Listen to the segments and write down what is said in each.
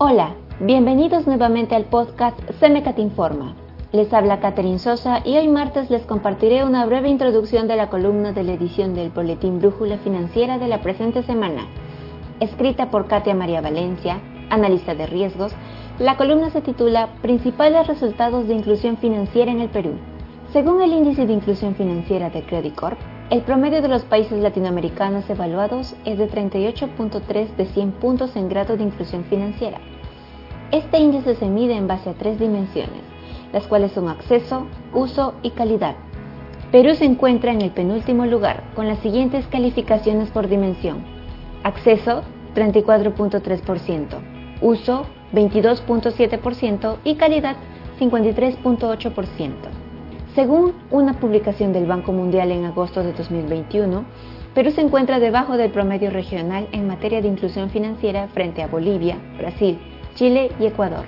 Hola, bienvenidos nuevamente al podcast Semecat Informa. Les habla Catherine Sosa y hoy martes les compartiré una breve introducción de la columna de la edición del Boletín Brújula Financiera de la presente semana. Escrita por Katia María Valencia, analista de riesgos, la columna se titula Principales resultados de inclusión financiera en el Perú. Según el índice de inclusión financiera de Credit Corp, el promedio de los países latinoamericanos evaluados es de 38.3 de 100 puntos en grado de inclusión financiera. Este índice se mide en base a tres dimensiones, las cuales son acceso, uso y calidad. Perú se encuentra en el penúltimo lugar con las siguientes calificaciones por dimensión. Acceso 34.3%, uso 22.7% y calidad 53.8%. Según una publicación del Banco Mundial en agosto de 2021, Perú se encuentra debajo del promedio regional en materia de inclusión financiera frente a Bolivia, Brasil, Chile y Ecuador.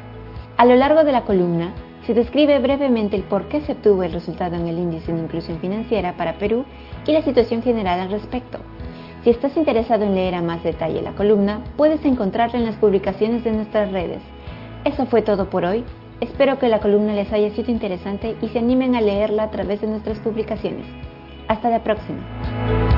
A lo largo de la columna se describe brevemente el por qué se obtuvo el resultado en el índice de inclusión financiera para Perú y la situación general al respecto. Si estás interesado en leer a más detalle la columna, puedes encontrarla en las publicaciones de nuestras redes. Eso fue todo por hoy. Espero que la columna les haya sido interesante y se animen a leerla a través de nuestras publicaciones. Hasta la próxima.